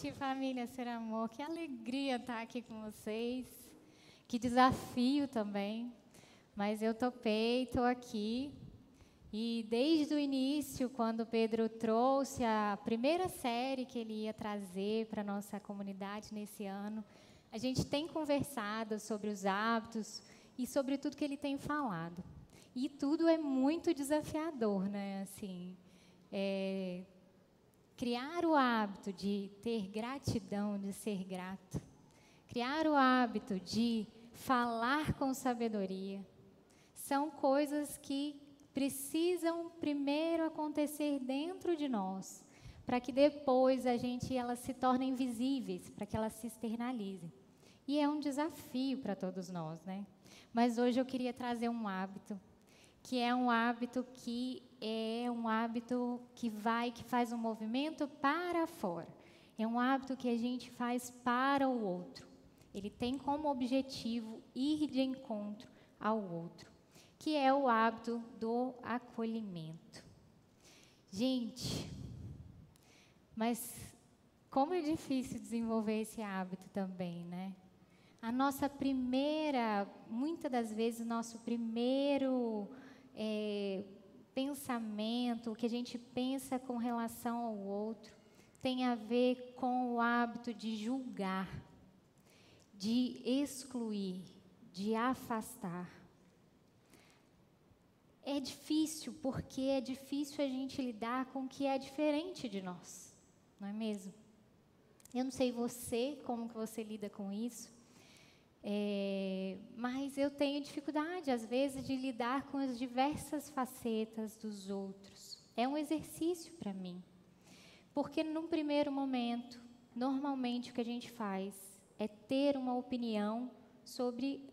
noite, família Ser Amor. Que alegria estar aqui com vocês. Que desafio também. Mas eu topei, estou aqui. E desde o início, quando Pedro trouxe a primeira série que ele ia trazer para a nossa comunidade nesse ano, a gente tem conversado sobre os hábitos e sobre tudo que ele tem falado. E tudo é muito desafiador, né? Assim, é, criar o hábito de ter gratidão, de ser grato, criar o hábito de falar com sabedoria, são coisas que precisam primeiro acontecer dentro de nós, para que depois a gente elas se tornem visíveis, para que elas se externalizem. E é um desafio para todos nós, né? Mas hoje eu queria trazer um hábito que é um hábito que é um hábito que vai, que faz um movimento para fora. É um hábito que a gente faz para o outro. Ele tem como objetivo ir de encontro ao outro, que é o hábito do acolhimento. Gente, mas como é difícil desenvolver esse hábito também, né? A nossa primeira, muitas das vezes, o nosso primeiro é, pensamento, o que a gente pensa com relação ao outro, tem a ver com o hábito de julgar, de excluir, de afastar. É difícil porque é difícil a gente lidar com o que é diferente de nós, não é mesmo? Eu não sei você, como que você lida com isso, é, mas eu tenho dificuldade, às vezes, de lidar com as diversas facetas dos outros. É um exercício para mim. Porque, num primeiro momento, normalmente o que a gente faz é ter uma opinião sobre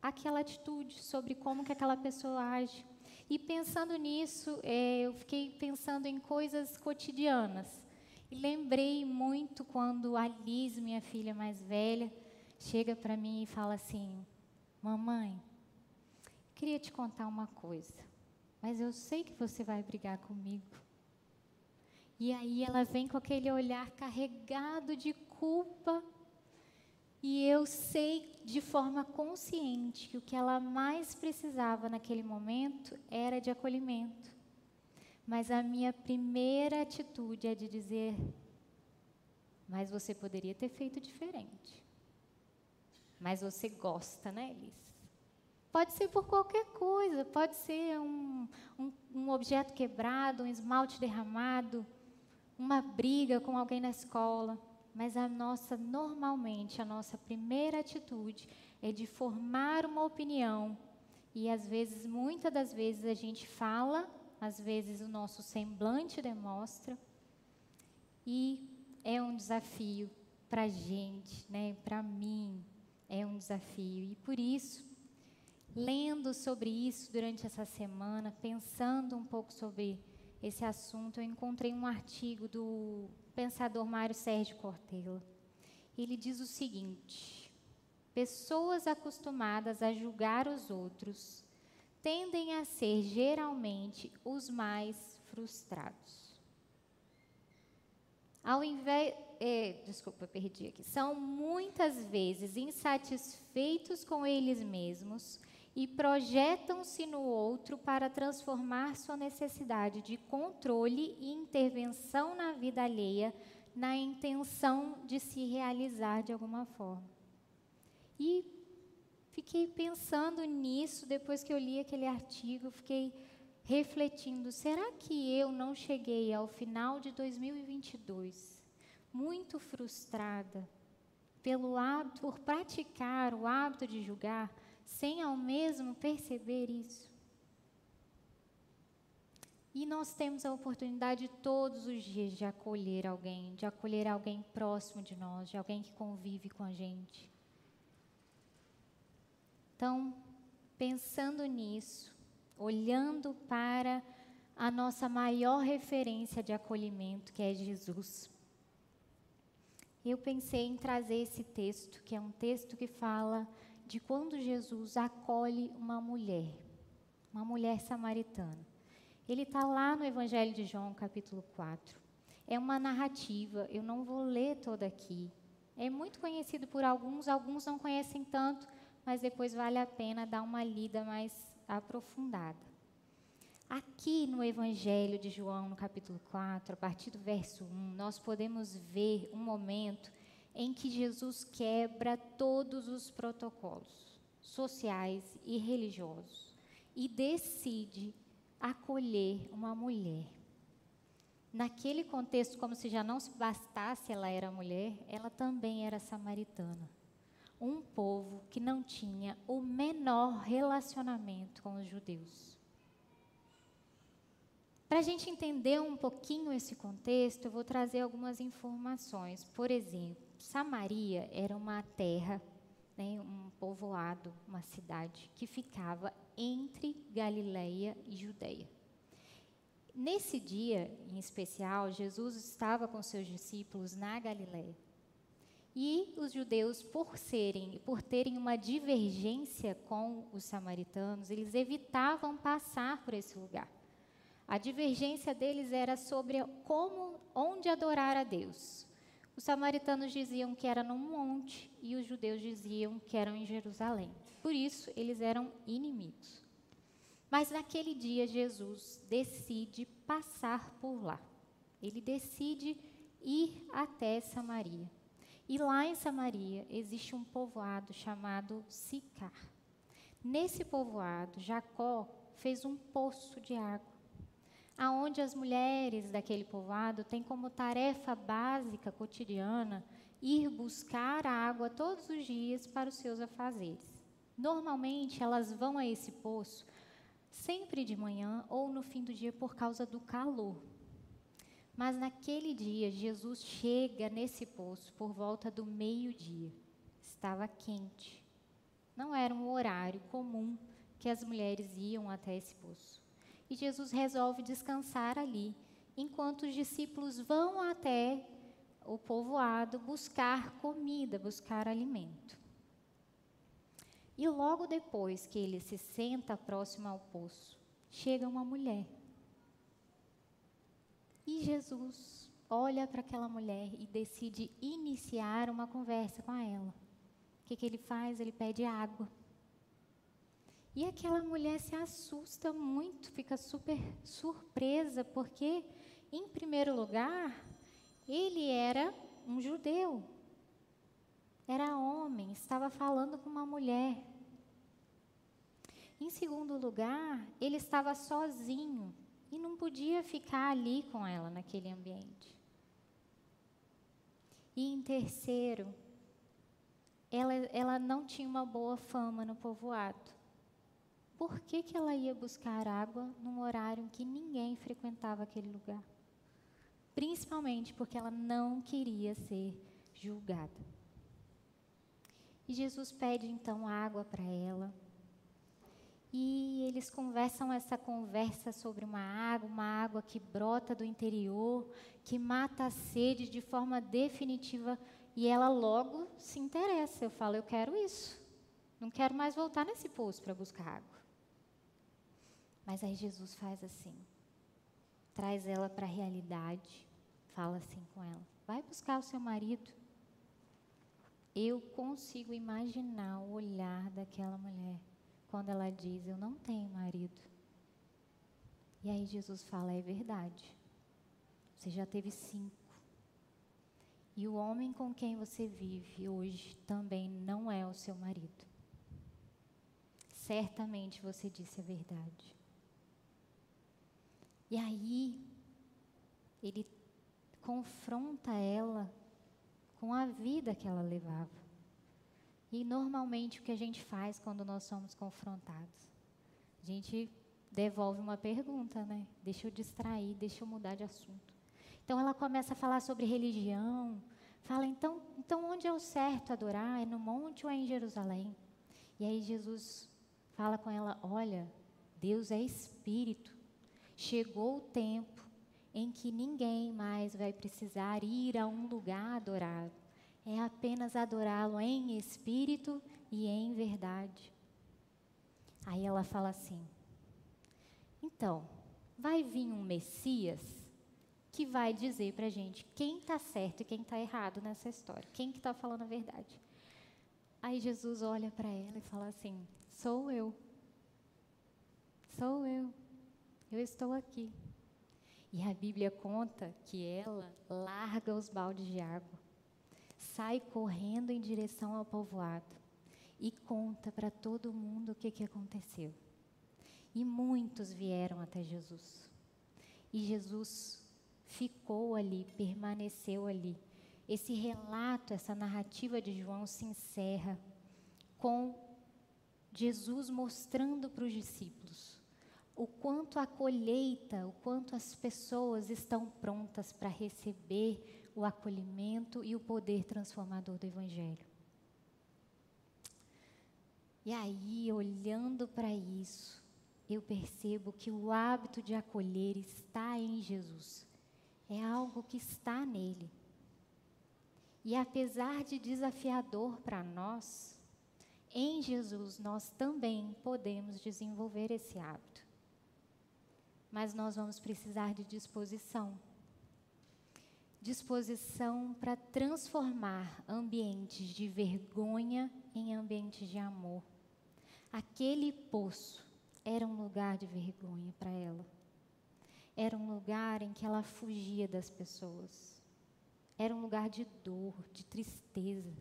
aquela atitude, sobre como que aquela pessoa age. E pensando nisso, é, eu fiquei pensando em coisas cotidianas. E lembrei muito quando a Liz, minha filha mais velha, chega para mim e fala assim: Mamãe, queria te contar uma coisa, mas eu sei que você vai brigar comigo. E aí ela vem com aquele olhar carregado de culpa. E eu sei de forma consciente que o que ela mais precisava naquele momento era de acolhimento. Mas a minha primeira atitude é de dizer: Mas você poderia ter feito diferente mas você gosta, né, Elis? Pode ser por qualquer coisa, pode ser um, um, um, objeto quebrado, um esmalte derramado, uma briga com alguém na escola. Mas a nossa, normalmente, a nossa primeira atitude é de formar uma opinião. E às vezes, muitas das vezes, a gente fala, às vezes o nosso semblante demonstra. E é um desafio para a gente, né, para mim, é um desafio. E por isso, lendo sobre isso durante essa semana, pensando um pouco sobre esse assunto, eu encontrei um artigo do pensador Mário Sérgio Cortella. Ele diz o seguinte: pessoas acostumadas a julgar os outros tendem a ser geralmente os mais frustrados. Ao invés, é, desculpa, perdi aqui. São muitas vezes insatisfeitos com eles mesmos e projetam-se no outro para transformar sua necessidade de controle e intervenção na vida alheia na intenção de se realizar de alguma forma. E fiquei pensando nisso depois que eu li aquele artigo, fiquei refletindo: será que eu não cheguei ao final de 2022 muito frustrada pelo hábito, por praticar o hábito de julgar, sem ao mesmo perceber isso? E nós temos a oportunidade todos os dias de acolher alguém, de acolher alguém próximo de nós, de alguém que convive com a gente. Então, pensando nisso, olhando para a nossa maior referência de acolhimento, que é Jesus. Eu pensei em trazer esse texto, que é um texto que fala de quando Jesus acolhe uma mulher, uma mulher samaritana. Ele está lá no Evangelho de João, capítulo 4. É uma narrativa, eu não vou ler toda aqui. É muito conhecido por alguns, alguns não conhecem tanto, mas depois vale a pena dar uma lida mais aprofundada. Aqui no Evangelho de João, no capítulo 4, a partir do verso 1, nós podemos ver um momento em que Jesus quebra todos os protocolos sociais e religiosos e decide acolher uma mulher. Naquele contexto, como se já não se bastasse ela era mulher, ela também era samaritana. Um povo que não tinha o menor relacionamento com os judeus. Para a gente entender um pouquinho esse contexto, eu vou trazer algumas informações. Por exemplo, Samaria era uma terra, né, um povoado, uma cidade que ficava entre Galileia e Judeia. Nesse dia, em especial, Jesus estava com seus discípulos na Galileia. E os judeus, por serem, por terem uma divergência com os samaritanos, eles evitavam passar por esse lugar. A divergência deles era sobre como, onde adorar a Deus. Os samaritanos diziam que era num monte e os judeus diziam que eram em Jerusalém. Por isso, eles eram inimigos. Mas naquele dia, Jesus decide passar por lá. Ele decide ir até Samaria. E lá em Samaria existe um povoado chamado Sicar. Nesse povoado, Jacó fez um poço de água aonde as mulheres daquele povoado têm como tarefa básica cotidiana ir buscar água todos os dias para os seus afazeres. Normalmente elas vão a esse poço sempre de manhã ou no fim do dia por causa do calor. Mas naquele dia Jesus chega nesse poço por volta do meio-dia. Estava quente. Não era um horário comum que as mulheres iam até esse poço e Jesus resolve descansar ali, enquanto os discípulos vão até o povoado buscar comida, buscar alimento. E logo depois que ele se senta próximo ao poço, chega uma mulher. E Jesus olha para aquela mulher e decide iniciar uma conversa com ela. O que, que ele faz? Ele pede água. E aquela mulher se assusta muito, fica super surpresa, porque, em primeiro lugar, ele era um judeu, era homem, estava falando com uma mulher. Em segundo lugar, ele estava sozinho e não podia ficar ali com ela naquele ambiente. E em terceiro, ela, ela não tinha uma boa fama no povoado por que, que ela ia buscar água num horário em que ninguém frequentava aquele lugar? Principalmente porque ela não queria ser julgada. E Jesus pede então água para ela. E eles conversam essa conversa sobre uma água, uma água que brota do interior, que mata a sede de forma definitiva. E ela logo se interessa. Eu falo, eu quero isso. Não quero mais voltar nesse poço para buscar água. Mas aí Jesus faz assim, traz ela para a realidade, fala assim com ela: vai buscar o seu marido. Eu consigo imaginar o olhar daquela mulher quando ela diz: Eu não tenho marido. E aí Jesus fala: É verdade. Você já teve cinco. E o homem com quem você vive hoje também não é o seu marido. Certamente você disse a verdade. E aí, ele confronta ela com a vida que ela levava. E normalmente o que a gente faz quando nós somos confrontados? A gente devolve uma pergunta, né? Deixa eu distrair, deixa eu mudar de assunto. Então ela começa a falar sobre religião, fala então, então onde é o certo adorar? É no monte ou é em Jerusalém? E aí Jesus fala com ela: "Olha, Deus é espírito. Chegou o tempo em que ninguém mais vai precisar ir a um lugar adorá-lo. É apenas adorá-lo em espírito e em verdade. Aí ela fala assim: então, vai vir um Messias? que vai dizer para a gente quem está certo e quem está errado nessa história, quem que está falando a verdade. Aí Jesus olha para ela e fala assim: Sou eu. Sou eu. Eu estou aqui. E a Bíblia conta que ela larga os baldes de água, sai correndo em direção ao povoado e conta para todo mundo o que, que aconteceu. E muitos vieram até Jesus. E Jesus ficou ali, permaneceu ali. Esse relato, essa narrativa de João se encerra com Jesus mostrando para os discípulos o quanto a colheita, o quanto as pessoas estão prontas para receber o acolhimento e o poder transformador do Evangelho. E aí, olhando para isso, eu percebo que o hábito de acolher está em Jesus. É algo que está nele. E apesar de desafiador para nós, em Jesus nós também podemos desenvolver esse hábito. Mas nós vamos precisar de disposição. Disposição para transformar ambientes de vergonha em ambientes de amor. Aquele poço era um lugar de vergonha para ela. Era um lugar em que ela fugia das pessoas. Era um lugar de dor, de tristeza.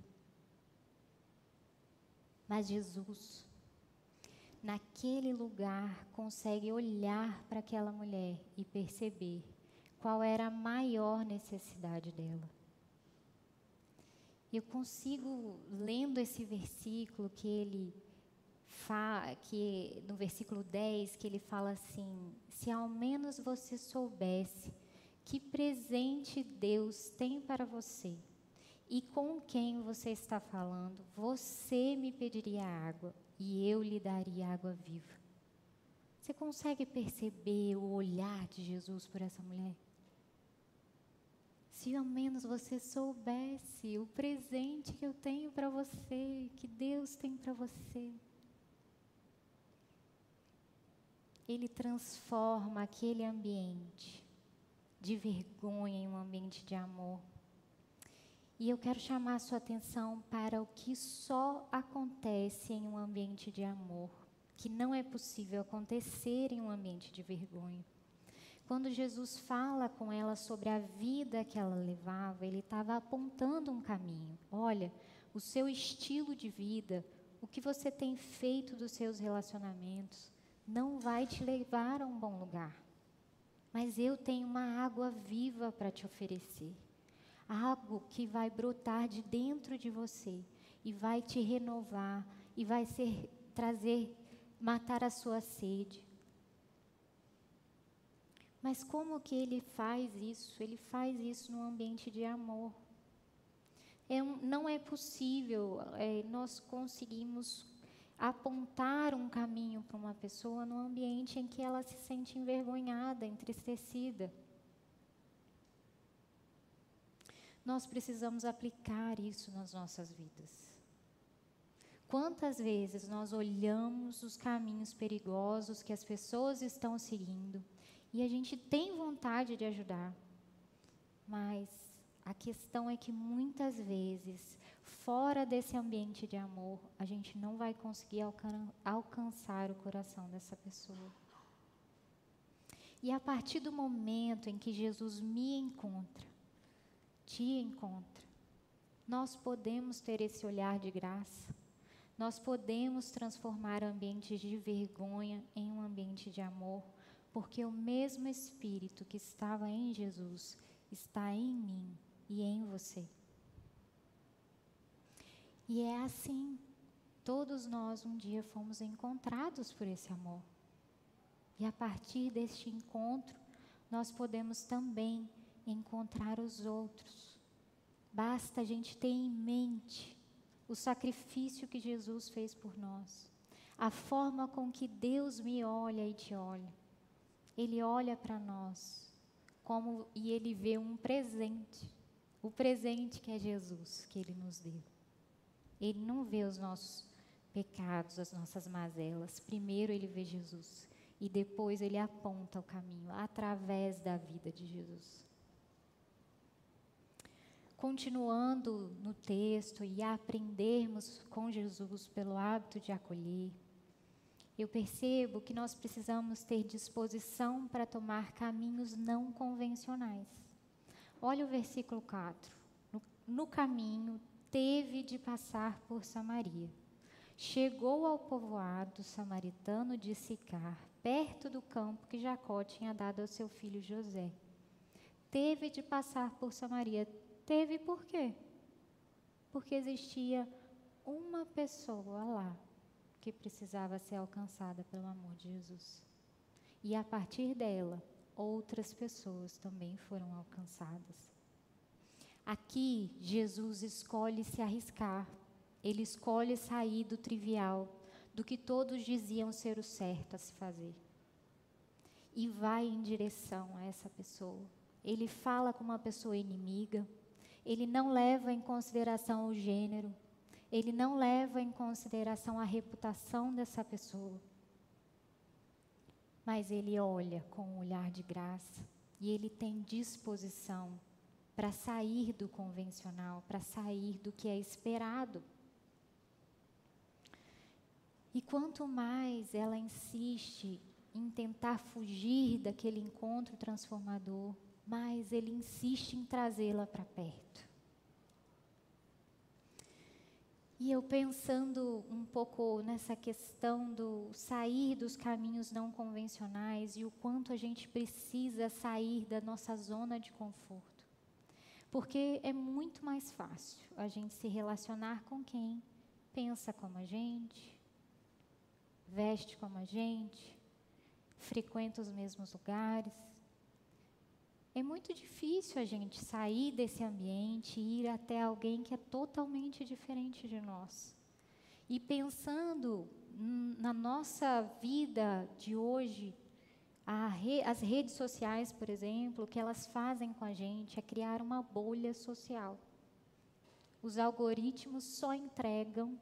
Mas Jesus, naquele lugar, consegue olhar para aquela mulher e perceber qual era a maior necessidade dela. Eu consigo, lendo esse versículo que ele que no versículo 10, que ele fala assim: Se ao menos você soubesse que presente Deus tem para você e com quem você está falando, você me pediria água e eu lhe daria água viva. Você consegue perceber o olhar de Jesus por essa mulher? Se ao menos você soubesse o presente que eu tenho para você, que Deus tem para você. Ele transforma aquele ambiente de vergonha em um ambiente de amor. E eu quero chamar a sua atenção para o que só acontece em um ambiente de amor, que não é possível acontecer em um ambiente de vergonha. Quando Jesus fala com ela sobre a vida que ela levava, ele estava apontando um caminho. Olha, o seu estilo de vida, o que você tem feito dos seus relacionamentos, não vai te levar a um bom lugar mas eu tenho uma água viva para te oferecer. Algo que vai brotar de dentro de você e vai te renovar e vai ser trazer matar a sua sede. Mas como que ele faz isso? Ele faz isso num ambiente de amor. É um, não é possível é, nós conseguimos apontar um caminho para uma pessoa no ambiente em que ela se sente envergonhada, entristecida. Nós precisamos aplicar isso nas nossas vidas. Quantas vezes nós olhamos os caminhos perigosos que as pessoas estão seguindo e a gente tem vontade de ajudar, mas a questão é que muitas vezes fora desse ambiente de amor, a gente não vai conseguir alcan alcançar o coração dessa pessoa. E a partir do momento em que Jesus me encontra, te encontra, nós podemos ter esse olhar de graça. Nós podemos transformar ambientes de vergonha em um ambiente de amor, porque o mesmo Espírito que estava em Jesus está em mim e em você. E é assim. Todos nós um dia fomos encontrados por esse amor. E a partir deste encontro, nós podemos também encontrar os outros. Basta a gente ter em mente o sacrifício que Jesus fez por nós, a forma com que Deus me olha e te olha. Ele olha para nós como e ele vê um presente, o presente que é Jesus que ele nos deu. Ele não vê os nossos pecados, as nossas mazelas. Primeiro ele vê Jesus e depois ele aponta o caminho através da vida de Jesus. Continuando no texto e aprendermos com Jesus pelo hábito de acolher, eu percebo que nós precisamos ter disposição para tomar caminhos não convencionais. Olha o versículo 4. No, no caminho, teve de passar por Samaria. Chegou ao povoado samaritano de Sicar, perto do campo que Jacó tinha dado ao seu filho José. Teve de passar por Samaria. Teve por quê? Porque existia uma pessoa lá que precisava ser alcançada pelo amor de Jesus. E a partir dela, outras pessoas também foram alcançadas. Aqui, Jesus escolhe se arriscar, ele escolhe sair do trivial, do que todos diziam ser o certo a se fazer. E vai em direção a essa pessoa. Ele fala com uma pessoa inimiga, ele não leva em consideração o gênero, ele não leva em consideração a reputação dessa pessoa. Mas ele olha com um olhar de graça e ele tem disposição para sair do convencional, para sair do que é esperado. E quanto mais ela insiste em tentar fugir daquele encontro transformador, mais ele insiste em trazê-la para perto. E eu pensando um pouco nessa questão do sair dos caminhos não convencionais e o quanto a gente precisa sair da nossa zona de conforto. Porque é muito mais fácil a gente se relacionar com quem pensa como a gente, veste como a gente, frequenta os mesmos lugares. É muito difícil a gente sair desse ambiente e ir até alguém que é totalmente diferente de nós. E pensando na nossa vida de hoje, re, as redes sociais, por exemplo, o que elas fazem com a gente é criar uma bolha social. Os algoritmos só entregam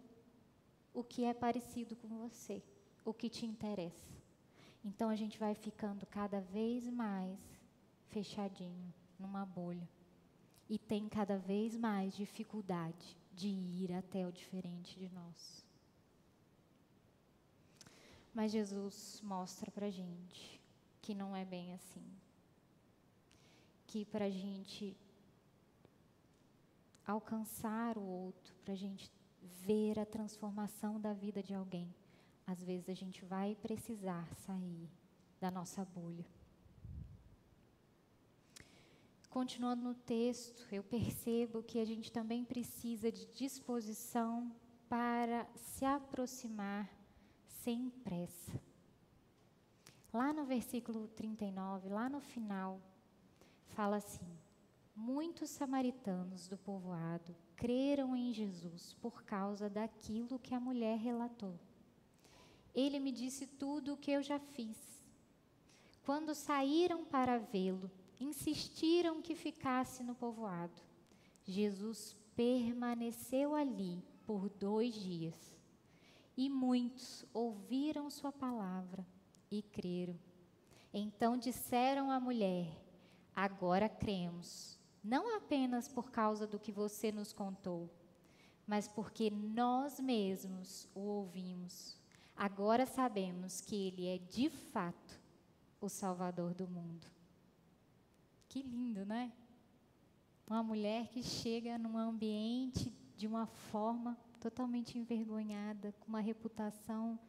o que é parecido com você, o que te interessa. Então a gente vai ficando cada vez mais fechadinho numa bolha e tem cada vez mais dificuldade de ir até o diferente de nós. Mas Jesus mostra para gente que não é bem assim. Que para a gente alcançar o outro, para a gente ver a transformação da vida de alguém, às vezes a gente vai precisar sair da nossa bolha. Continuando no texto, eu percebo que a gente também precisa de disposição para se aproximar sem pressa. Lá no versículo 39, lá no final, fala assim: Muitos samaritanos do povoado creram em Jesus por causa daquilo que a mulher relatou. Ele me disse tudo o que eu já fiz. Quando saíram para vê-lo, insistiram que ficasse no povoado. Jesus permaneceu ali por dois dias. E muitos ouviram sua palavra e creram. Então disseram à mulher: Agora cremos, não apenas por causa do que você nos contou, mas porque nós mesmos o ouvimos. Agora sabemos que ele é de fato o Salvador do mundo. Que lindo, né? Uma mulher que chega num ambiente de uma forma totalmente envergonhada, com uma reputação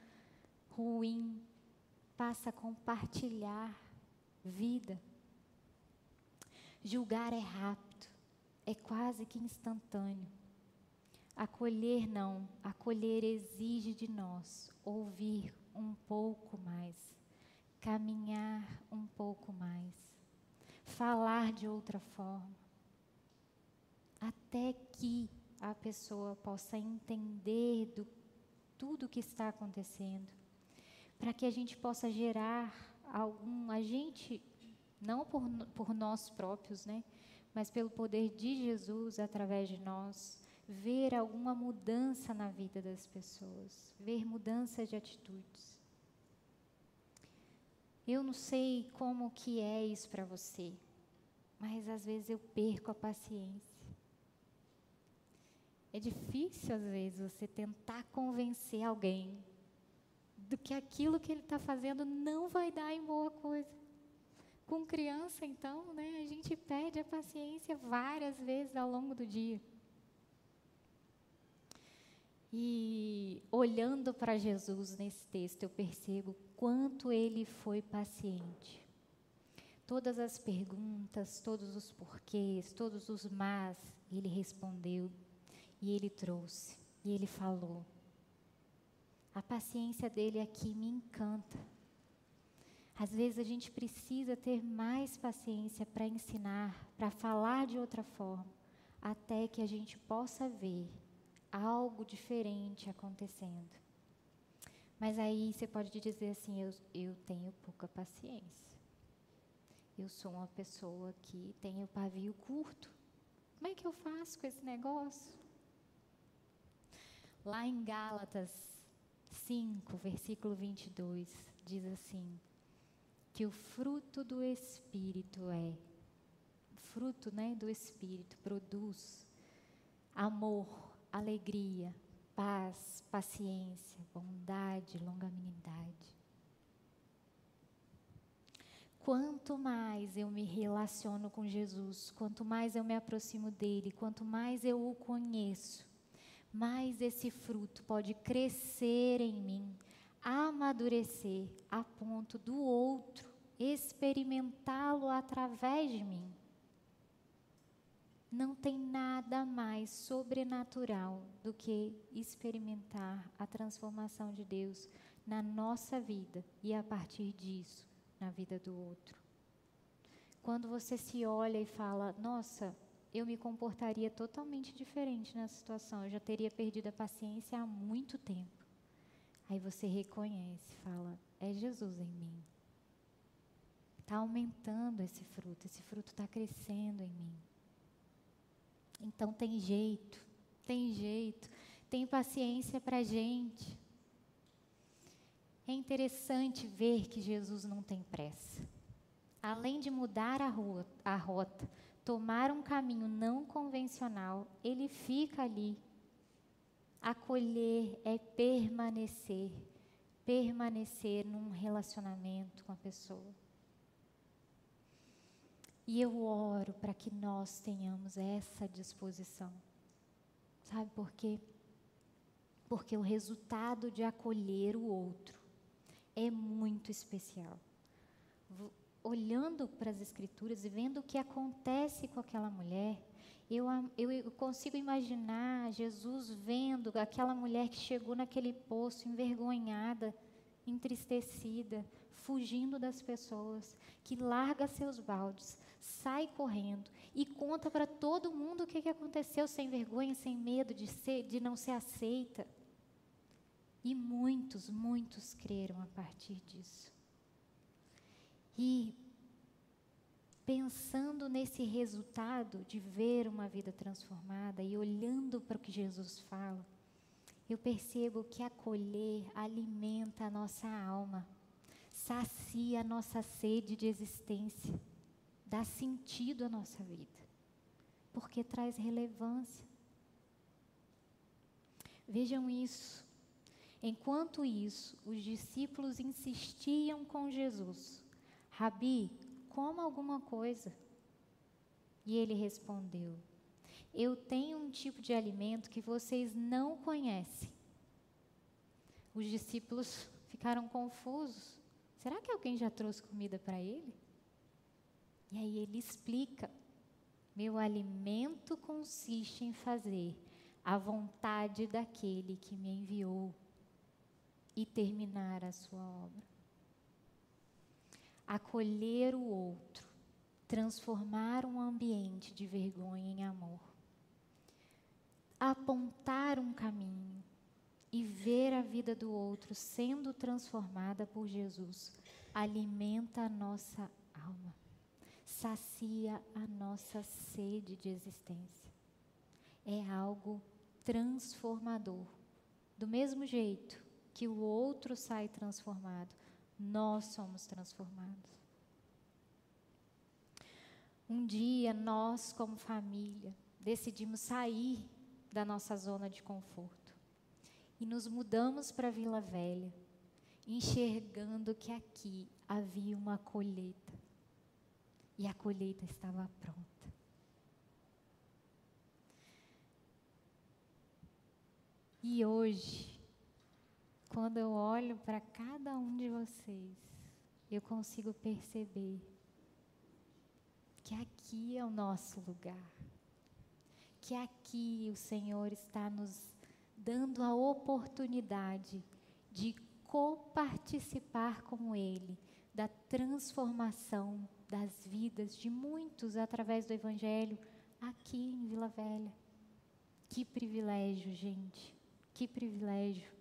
ruim, passa a compartilhar vida. Julgar é rápido, é quase que instantâneo. Acolher não, acolher exige de nós ouvir um pouco mais, caminhar um pouco mais falar de outra forma, até que a pessoa possa entender do tudo o que está acontecendo, para que a gente possa gerar algum agente, não por, por nós próprios, né, mas pelo poder de Jesus através de nós, ver alguma mudança na vida das pessoas, ver mudança de atitudes. Eu não sei como que é isso para você, mas às vezes eu perco a paciência. difícil, às vezes, você tentar convencer alguém do que aquilo que ele está fazendo não vai dar em boa coisa. Com criança, então, né, a gente perde a paciência várias vezes ao longo do dia. E olhando para Jesus nesse texto, eu percebo quanto ele foi paciente. Todas as perguntas, todos os porquês, todos os mas, ele respondeu e ele trouxe e ele falou. A paciência dele aqui me encanta. Às vezes a gente precisa ter mais paciência para ensinar, para falar de outra forma, até que a gente possa ver algo diferente acontecendo. Mas aí você pode dizer assim: eu, eu tenho pouca paciência. Eu sou uma pessoa que tem o pavio curto. Como é que eu faço com esse negócio? Lá em Gálatas 5, versículo 22, diz assim: que o fruto do Espírito é, fruto né, do Espírito produz amor, alegria, paz, paciência, bondade, longanimidade. Quanto mais eu me relaciono com Jesus, quanto mais eu me aproximo dele, quanto mais eu o conheço, mais esse fruto pode crescer em mim, amadurecer a ponto do outro experimentá-lo através de mim. Não tem nada mais sobrenatural do que experimentar a transformação de Deus na nossa vida e a partir disso na vida do outro. Quando você se olha e fala, nossa, eu me comportaria totalmente diferente nessa situação, eu já teria perdido a paciência há muito tempo. Aí você reconhece, fala, é Jesus em mim. Está aumentando esse fruto, esse fruto está crescendo em mim. Então tem jeito, tem jeito, tem paciência para gente. É interessante ver que Jesus não tem pressa. Além de mudar a, rua, a rota, tomar um caminho não convencional, ele fica ali. Acolher é permanecer, permanecer num relacionamento com a pessoa. E eu oro para que nós tenhamos essa disposição. Sabe por quê? Porque o resultado de acolher o outro é muito especial. Olhando para as Escrituras e vendo o que acontece com aquela mulher, eu, eu, consigo imaginar Jesus vendo aquela mulher que chegou naquele poço envergonhada, entristecida, fugindo das pessoas, que larga seus baldes, sai correndo e conta para todo mundo o que, que aconteceu, sem vergonha, sem medo de, ser, de não ser aceita. E muitos, muitos creram a partir disso. E pensando nesse resultado de ver uma vida transformada e olhando para o que Jesus fala, eu percebo que acolher alimenta a nossa alma, sacia a nossa sede de existência dá sentido à nossa vida, porque traz relevância. Vejam isso. Enquanto isso, os discípulos insistiam com Jesus: Rabi, coma alguma coisa. E ele respondeu: Eu tenho um tipo de alimento que vocês não conhecem. Os discípulos ficaram confusos. Será que alguém já trouxe comida para ele? E aí ele explica: meu alimento consiste em fazer a vontade daquele que me enviou e terminar a sua obra. Acolher o outro, transformar um ambiente de vergonha em amor. Apontar um caminho e ver a vida do outro sendo transformada por Jesus alimenta a nossa alma sacia a nossa sede de existência. É algo transformador. Do mesmo jeito que o outro sai transformado, nós somos transformados. Um dia, nós, como família, decidimos sair da nossa zona de conforto e nos mudamos para Vila Velha, enxergando que aqui havia uma colheita e a colheita estava pronta. E hoje, quando eu olho para cada um de vocês, eu consigo perceber que aqui é o nosso lugar, que aqui o Senhor está nos dando a oportunidade de coparticipar com Ele da transformação das vidas de muitos através do Evangelho aqui em Vila Velha. Que privilégio, gente, que privilégio.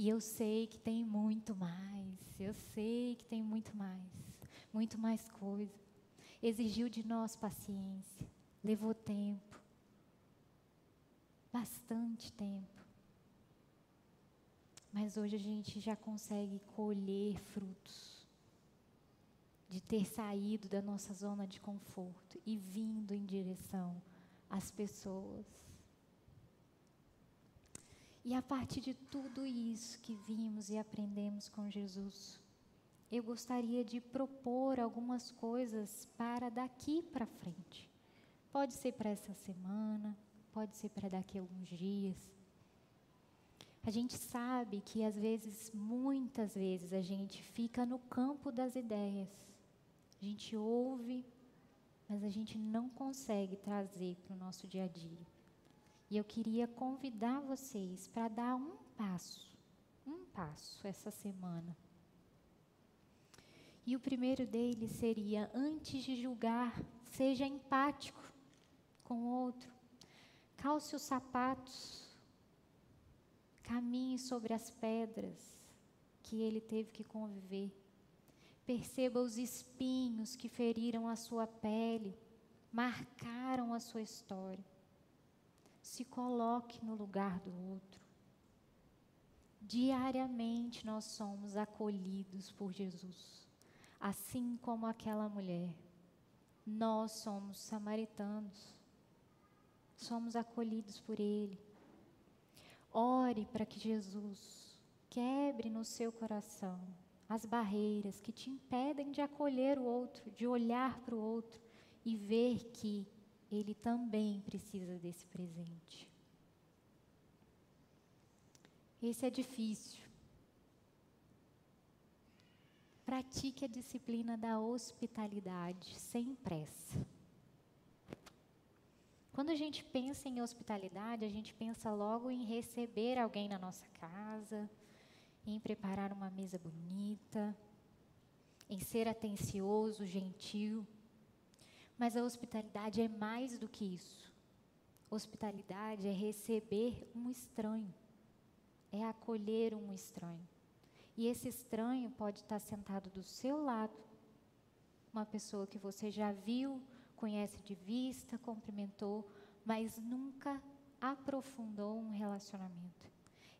E eu sei que tem muito mais, eu sei que tem muito mais, muito mais coisa. Exigiu de nós paciência, levou tempo, bastante tempo. Mas hoje a gente já consegue colher frutos de ter saído da nossa zona de conforto e vindo em direção às pessoas. E a partir de tudo isso que vimos e aprendemos com Jesus, eu gostaria de propor algumas coisas para daqui para frente. Pode ser para essa semana, pode ser para daqui a alguns dias. A gente sabe que às vezes, muitas vezes, a gente fica no campo das ideias. A gente ouve, mas a gente não consegue trazer para o nosso dia a dia. E eu queria convidar vocês para dar um passo, um passo essa semana. E o primeiro deles seria: antes de julgar, seja empático com o outro. Calce os sapatos, caminhe sobre as pedras que ele teve que conviver. Perceba os espinhos que feriram a sua pele, marcaram a sua história. Se coloque no lugar do outro. Diariamente nós somos acolhidos por Jesus, assim como aquela mulher. Nós somos samaritanos, somos acolhidos por Ele. Ore para que Jesus quebre no seu coração as barreiras que te impedem de acolher o outro, de olhar para o outro e ver que ele também precisa desse presente. Esse é difícil. Pratique a disciplina da hospitalidade sem pressa. Quando a gente pensa em hospitalidade, a gente pensa logo em receber alguém na nossa casa, em preparar uma mesa bonita, em ser atencioso, gentil. Mas a hospitalidade é mais do que isso. Hospitalidade é receber um estranho, é acolher um estranho. E esse estranho pode estar sentado do seu lado, uma pessoa que você já viu, conhece de vista, cumprimentou, mas nunca aprofundou um relacionamento.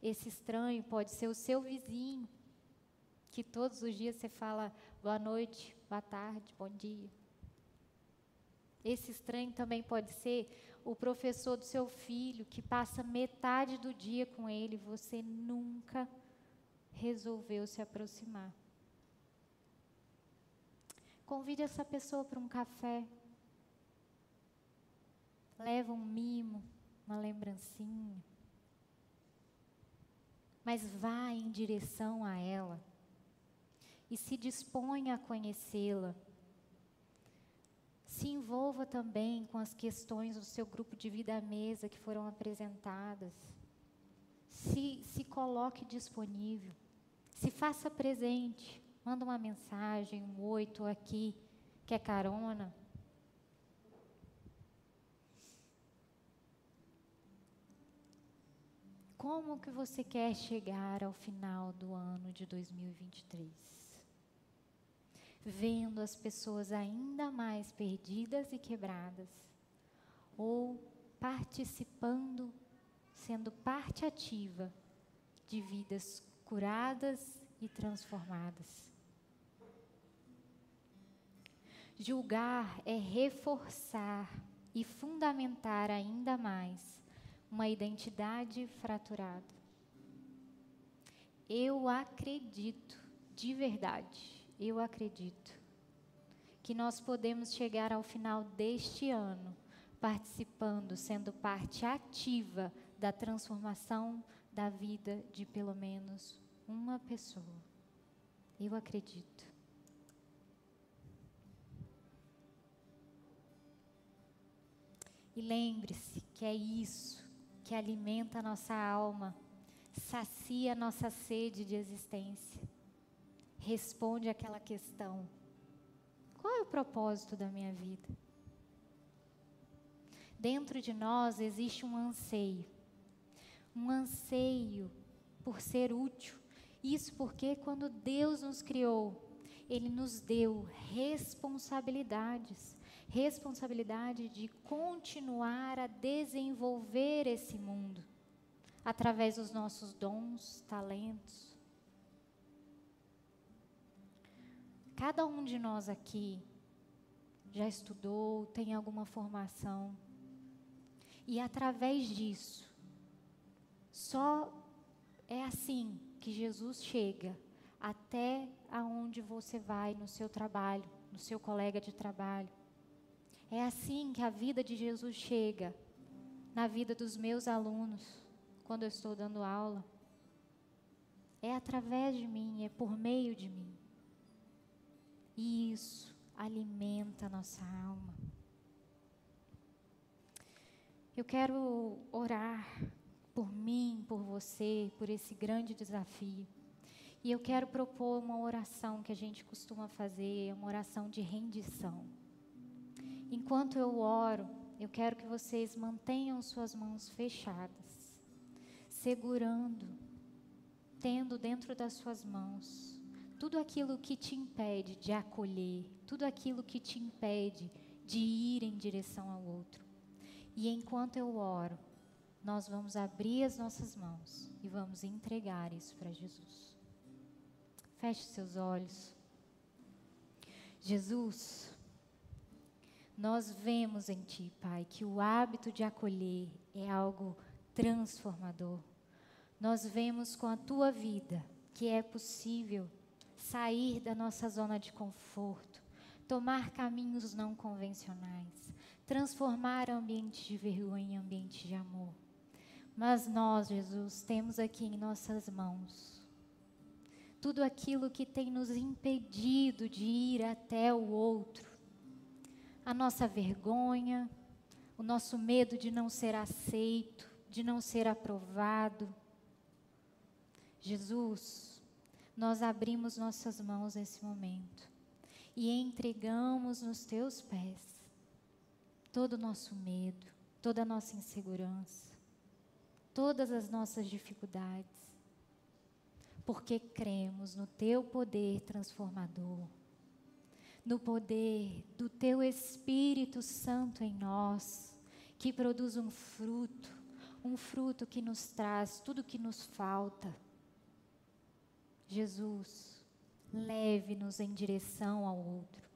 Esse estranho pode ser o seu vizinho, que todos os dias você fala boa noite, boa tarde, bom dia. Esse estranho também pode ser o professor do seu filho, que passa metade do dia com ele, você nunca resolveu se aproximar. Convide essa pessoa para um café. Leva um mimo, uma lembrancinha mas vá em direção a ela e se disponha a conhecê-la. Se envolva também com as questões do seu grupo de vida à mesa que foram apresentadas. Se, se coloque disponível. Se faça presente. Manda uma mensagem, um oi, estou aqui, quer carona. Como que você quer chegar ao final do ano de 2023? Vendo as pessoas ainda mais perdidas e quebradas, ou participando, sendo parte ativa de vidas curadas e transformadas. Julgar é reforçar e fundamentar ainda mais uma identidade fraturada. Eu acredito, de verdade, eu acredito, que nós podemos chegar ao final deste ano participando, sendo parte ativa da transformação da vida de pelo menos uma pessoa. Eu acredito. E lembre-se que é isso que alimenta a nossa alma, sacia a nossa sede de existência. Responde aquela questão: qual é o propósito da minha vida? Dentro de nós existe um anseio, um anseio por ser útil. Isso porque quando Deus nos criou, Ele nos deu responsabilidades responsabilidade de continuar a desenvolver esse mundo através dos nossos dons, talentos. Cada um de nós aqui já estudou, tem alguma formação. E através disso, só é assim que Jesus chega até aonde você vai no seu trabalho, no seu colega de trabalho. É assim que a vida de Jesus chega na vida dos meus alunos, quando eu estou dando aula. É através de mim, é por meio de mim. E isso alimenta a nossa alma. Eu quero orar por mim, por você, por esse grande desafio. E eu quero propor uma oração que a gente costuma fazer, uma oração de rendição. Enquanto eu oro, eu quero que vocês mantenham suas mãos fechadas, segurando, tendo dentro das suas mãos tudo aquilo que te impede de acolher, tudo aquilo que te impede de ir em direção ao outro. E enquanto eu oro, nós vamos abrir as nossas mãos e vamos entregar isso para Jesus. Feche seus olhos. Jesus, nós vemos em Ti, Pai, que o hábito de acolher é algo transformador. Nós vemos com a Tua vida que é possível sair da nossa zona de conforto, tomar caminhos não convencionais, transformar ambiente de vergonha em ambiente de amor. Mas nós, Jesus, temos aqui em nossas mãos tudo aquilo que tem nos impedido de ir até o outro, a nossa vergonha, o nosso medo de não ser aceito, de não ser aprovado. Jesus, nós abrimos nossas mãos nesse momento e entregamos nos teus pés todo o nosso medo, toda a nossa insegurança, todas as nossas dificuldades, porque cremos no teu poder transformador no poder do Teu Espírito Santo em nós, que produz um fruto, um fruto que nos traz tudo que nos falta. Jesus, leve-nos em direção ao outro,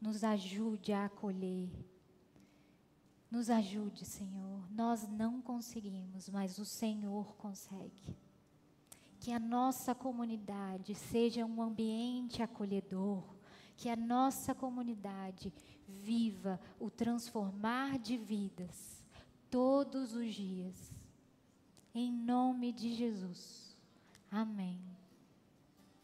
nos ajude a acolher. Nos ajude, Senhor. Nós não conseguimos, mas o Senhor consegue. Que a nossa comunidade seja um ambiente acolhedor, que a nossa comunidade viva o transformar de vidas todos os dias. Em nome de Jesus. Amém.